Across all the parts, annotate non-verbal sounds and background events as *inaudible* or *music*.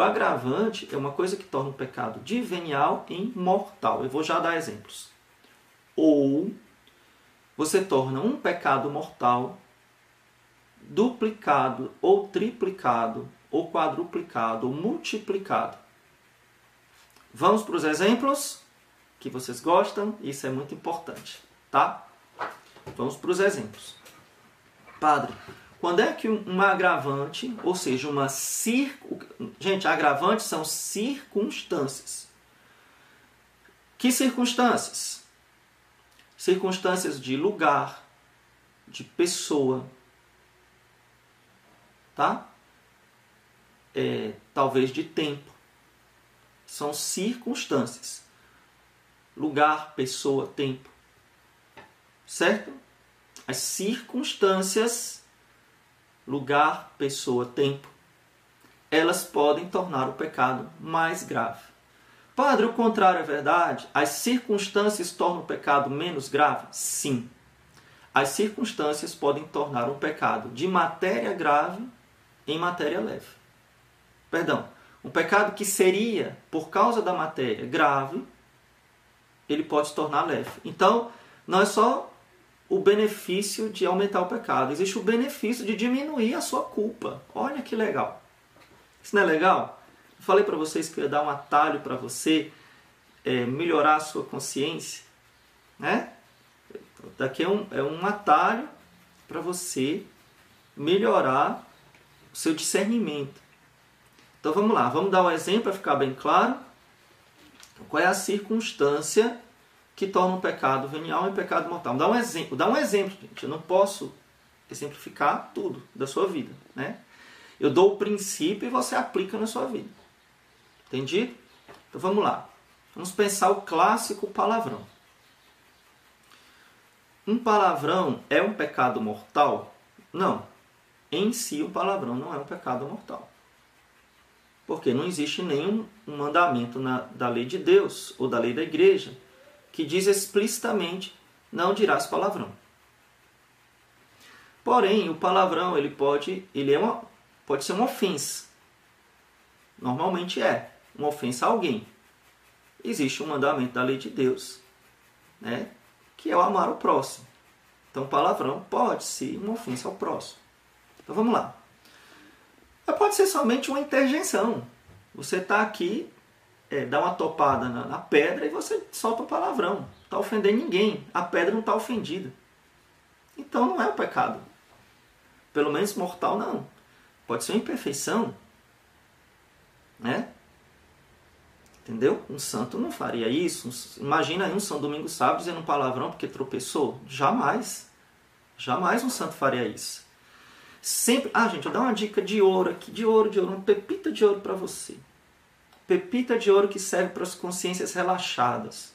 O agravante é uma coisa que torna o pecado de venial em mortal. Eu vou já dar exemplos. Ou você torna um pecado mortal duplicado ou triplicado ou quadruplicado ou multiplicado. Vamos para os exemplos que vocês gostam, isso é muito importante, tá? Vamos para os exemplos. Padre, quando é que um agravante, ou seja, uma circo... Gente, agravantes são circunstâncias. Que circunstâncias? Circunstâncias de lugar, de pessoa, tá? É, talvez de tempo. São circunstâncias. Lugar, pessoa, tempo. Certo? As circunstâncias lugar, pessoa, tempo, elas podem tornar o pecado mais grave. Padre, o contrário é verdade? As circunstâncias tornam o pecado menos grave? Sim. As circunstâncias podem tornar um pecado de matéria grave em matéria leve. Perdão, um pecado que seria, por causa da matéria, grave, ele pode se tornar leve. Então, não é só o benefício de aumentar o pecado, existe o benefício de diminuir a sua culpa. Olha que legal. Isso não é legal? Eu falei para vocês que eu ia dar um atalho para você é, melhorar a sua consciência, né? Daqui é um, é um atalho para você melhorar o seu discernimento. Então vamos lá, vamos dar um exemplo para ficar bem claro. Qual é a circunstância que torna um pecado venial um pecado mortal. Dá um exemplo, dá um exemplo, gente. Eu não posso exemplificar tudo da sua vida, né? Eu dou o princípio e você aplica na sua vida. Entendi? Então vamos lá. Vamos pensar o clássico palavrão. Um palavrão é um pecado mortal? Não. Em si, um palavrão não é um pecado mortal. Porque não existe nenhum mandamento na, da lei de Deus ou da lei da igreja que diz explicitamente não dirás palavrão. Porém, o palavrão ele pode, ele é uma, pode ser uma ofensa. Normalmente é uma ofensa a alguém. Existe um mandamento da lei de Deus, né, que é o amar o próximo. Então, palavrão pode ser uma ofensa ao próximo. Então, vamos lá. Mas pode ser somente uma interjeição. Você está aqui é, dá uma topada na, na, pedra e você solta um palavrão. Está ofendendo ninguém. A pedra não está ofendida. Então não é um pecado. Pelo menos mortal não. Pode ser uma imperfeição. Né? Entendeu? Um santo não faria isso. Imagina aí um São Domingo Sábado dizendo um palavrão porque tropeçou. Jamais. Jamais um santo faria isso. Sempre. Ah, gente, eu dar uma dica de ouro aqui, de ouro, de ouro, uma pepita de ouro para você pepita de ouro que serve para as consciências relaxadas.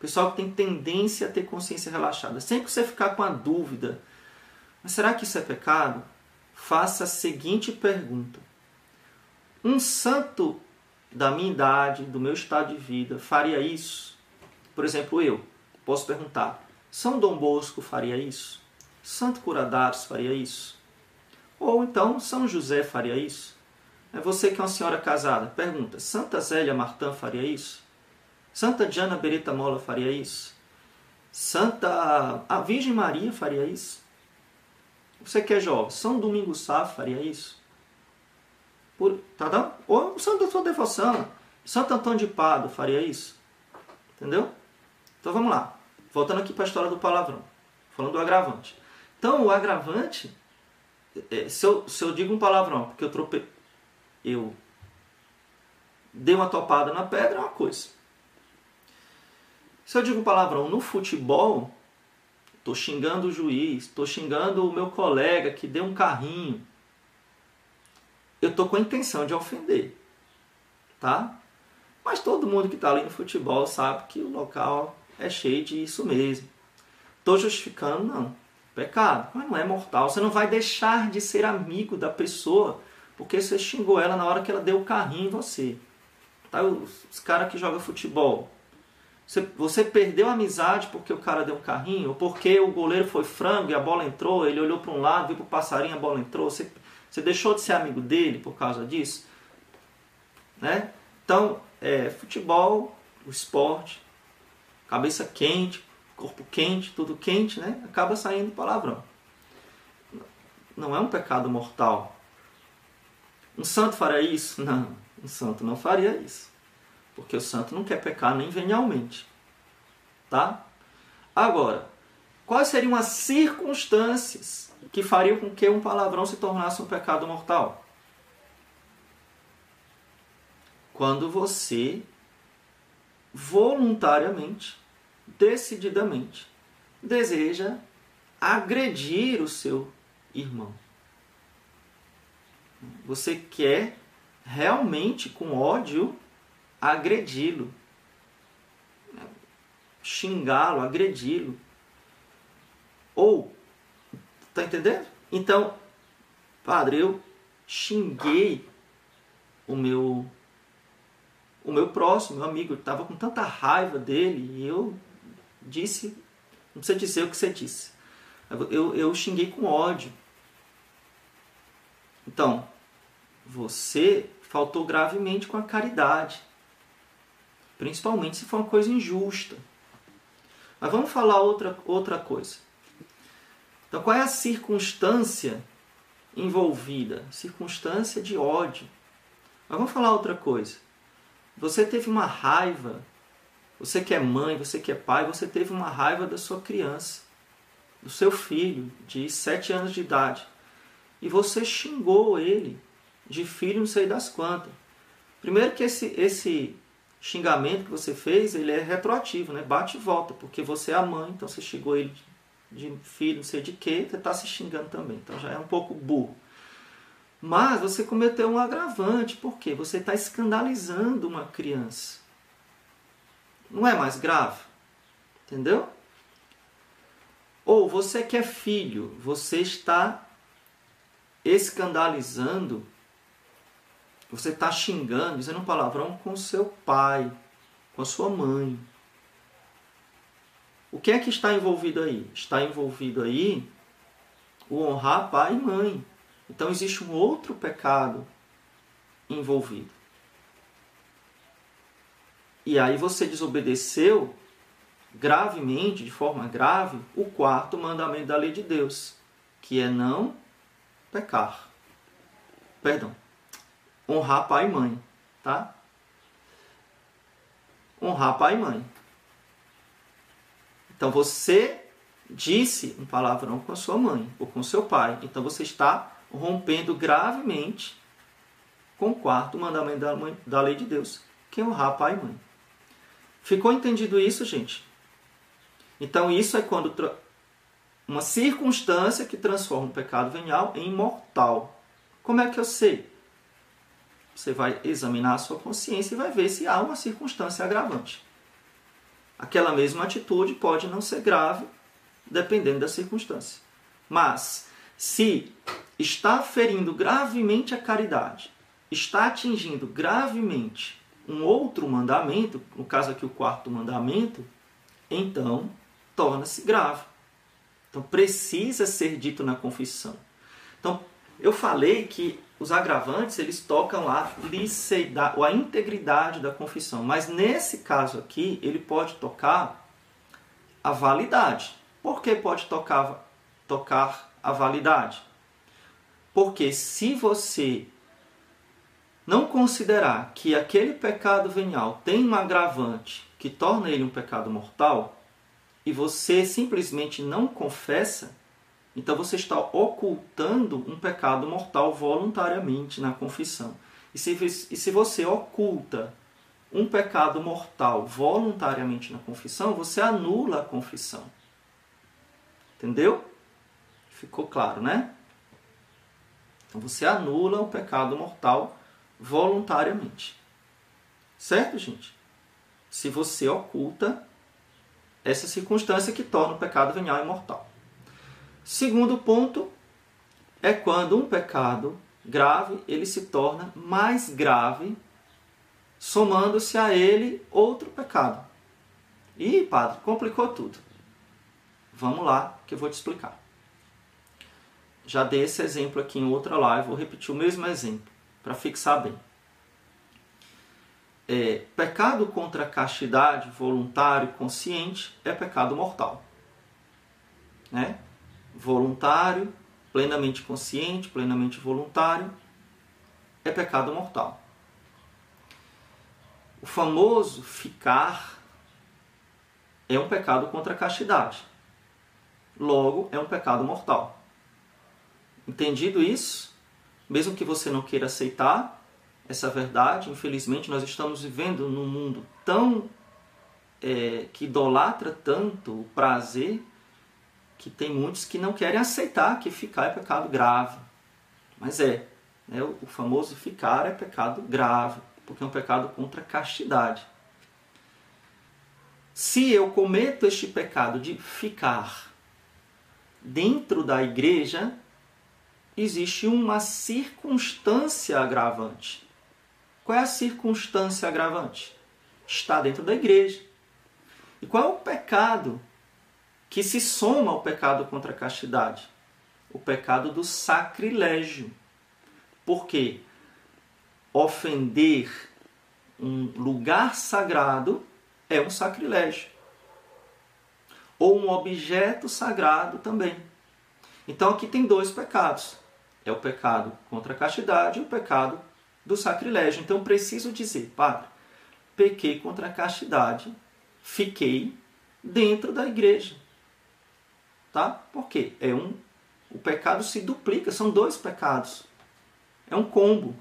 Pessoal que tem tendência a ter consciência relaxada. Sempre que você ficar com a dúvida, mas será que isso é pecado? Faça a seguinte pergunta: Um santo da minha idade, do meu estado de vida, faria isso? Por exemplo, eu posso perguntar: São Dom Bosco faria isso? Santo Curadares faria isso? Ou então São José faria isso? É você que é uma senhora casada. Pergunta: Santa Zélia Martã faria isso? Santa Diana Beretta Mola faria isso? Santa a Virgem Maria faria isso? Você que é jovem, São Domingos Sá faria isso? Por, tá dando? Ou santo da sua devoção, Santo Antônio de Pado faria isso? Entendeu? Então vamos lá. Voltando aqui para a história do palavrão. Falando do agravante. Então o agravante, é, se eu, se eu digo um palavrão, porque eu trope, eu dei uma topada na pedra, é uma coisa. Se eu digo palavrão no futebol, estou xingando o juiz, estou xingando o meu colega que deu um carrinho, eu estou com a intenção de ofender, tá? Mas todo mundo que está ali no futebol sabe que o local é cheio de isso mesmo. Estou justificando, não. Pecado, mas não é mortal. Você não vai deixar de ser amigo da pessoa porque você xingou ela na hora que ela deu o carrinho em você. Tá? Os, os caras que jogam futebol. Você, você perdeu a amizade porque o cara deu um carrinho, ou porque o goleiro foi frango e a bola entrou, ele olhou para um lado, viu para o passarinho, a bola entrou. Você, você deixou de ser amigo dele por causa disso? Né? Então, é, futebol, o esporte, cabeça quente, corpo quente, tudo quente, né? acaba saindo palavrão. Não é um pecado mortal. Um santo faria isso? Não, um santo não faria isso. Porque o santo não quer pecar nem venialmente. Tá? Agora, quais seriam as circunstâncias que fariam com que um palavrão se tornasse um pecado mortal? Quando você voluntariamente, decididamente, deseja agredir o seu irmão. Você quer realmente, com ódio, agredi-lo, xingá-lo, agredi-lo. Ou, tá entendendo? Então, padre, eu xinguei o meu o meu próximo, meu amigo, estava com tanta raiva dele e eu disse, não precisa dizer o que você disse. Eu, eu xinguei com ódio. Então, você faltou gravemente com a caridade. Principalmente se for uma coisa injusta. Mas vamos falar outra, outra coisa. Então, qual é a circunstância envolvida? Circunstância de ódio. Mas vamos falar outra coisa. Você teve uma raiva. Você que é mãe, você que é pai, você teve uma raiva da sua criança, do seu filho de 7 anos de idade. E você xingou ele de filho não sei das quantas. Primeiro que esse, esse xingamento que você fez, ele é retroativo, né? Bate e volta, porque você é a mãe, então você xingou ele de, filho não sei de quê, você está se xingando também. Então já é um pouco burro. Mas você cometeu um agravante, porque você está escandalizando uma criança. Não é mais grave? Entendeu? Ou você que é filho, você está escandalizando você está xingando, dizendo um palavrão com seu pai, com a sua mãe. O que é que está envolvido aí? Está envolvido aí o honrar pai e mãe. Então existe um outro pecado envolvido. E aí você desobedeceu gravemente, de forma grave, o quarto mandamento da lei de Deus, que é não pecar. Perdão, honrar pai e mãe, tá? Honrar pai e mãe. Então você disse um palavrão com a sua mãe ou com seu pai. Então você está rompendo gravemente com o quarto mandamento da, mãe, da lei de Deus, que é honrar pai e mãe. Ficou entendido isso, gente? Então isso é quando uma circunstância que transforma o pecado venial em mortal. Como é que eu sei? Você vai examinar a sua consciência e vai ver se há uma circunstância agravante. Aquela mesma atitude pode não ser grave, dependendo da circunstância. Mas, se está ferindo gravemente a caridade, está atingindo gravemente um outro mandamento, no caso aqui o quarto mandamento, então torna-se grave. Então precisa ser dito na confissão. Então, eu falei que os agravantes eles tocam a ou a integridade da confissão, mas nesse caso aqui ele pode tocar a validade. Por que pode tocar, tocar a validade? Porque se você não considerar que aquele pecado venial tem um agravante que torna ele um pecado mortal, e você simplesmente não confessa, então você está ocultando um pecado mortal voluntariamente na confissão. E se, e se você oculta um pecado mortal voluntariamente na confissão, você anula a confissão. Entendeu? Ficou claro, né? Então você anula o pecado mortal voluntariamente. Certo, gente? Se você oculta essa circunstância que torna o pecado venial imortal. Segundo ponto é quando um pecado grave ele se torna mais grave, somando-se a ele outro pecado. Ih, padre, complicou tudo. Vamos lá que eu vou te explicar. Já dei esse exemplo aqui em outra live, vou repetir o mesmo exemplo para fixar bem. é, pecado contra a castidade, voluntário, consciente, é pecado mortal. Né? Voluntário, plenamente consciente, plenamente voluntário, é pecado mortal. O famoso ficar é um pecado contra a castidade. Logo, é um pecado mortal. Entendido isso, mesmo que você não queira aceitar essa verdade, infelizmente nós estamos vivendo num mundo tão é, que idolatra tanto o prazer que tem muitos que não querem aceitar que ficar é pecado grave. Mas é, né? o famoso ficar é pecado grave, porque é um pecado contra a castidade. Se eu cometo este pecado de ficar dentro da igreja, existe uma circunstância agravante. Qual é a circunstância agravante? Está dentro da igreja. E qual é o pecado que se soma ao pecado contra a castidade? O pecado do sacrilégio. Porque ofender um lugar sagrado é um sacrilégio. Ou um objeto sagrado também. Então aqui tem dois pecados é o pecado contra a castidade e o pecado do sacrilégio. Então preciso dizer, padre, pequei contra a castidade, fiquei dentro da igreja. Tá? Por quê? É um o pecado se duplica, são dois pecados. É um combo,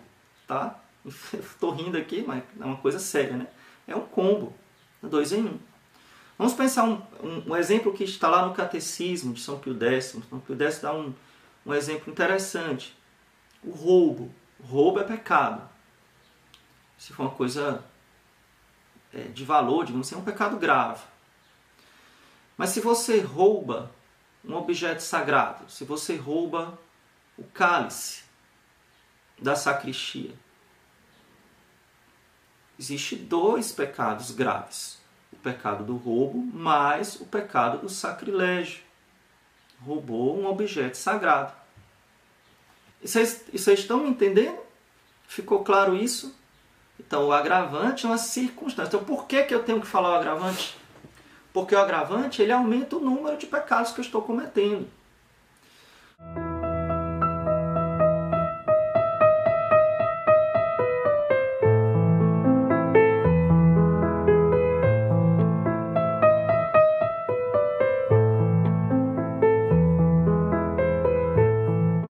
tá? *laughs* Estou rindo aqui, mas é uma coisa séria, né? É um combo, dois em um. Vamos pensar um, um, um exemplo que está lá no Catecismo de São Pio X. São Pio X dá um, um exemplo interessante. O roubo. O roubo é pecado. Se for uma coisa é, de valor, digamos assim, é um pecado grave. Mas se você rouba um objeto sagrado, se você rouba o cálice da sacristia, existe dois pecados graves: o pecado do roubo mais o pecado do sacrilégio roubou um objeto sagrado. Vocês, vocês estão me entendendo? Ficou claro isso? Então, o agravante é uma circunstância. Então, por que, que eu tenho que falar o agravante? Porque o agravante ele aumenta o número de pecados que eu estou cometendo.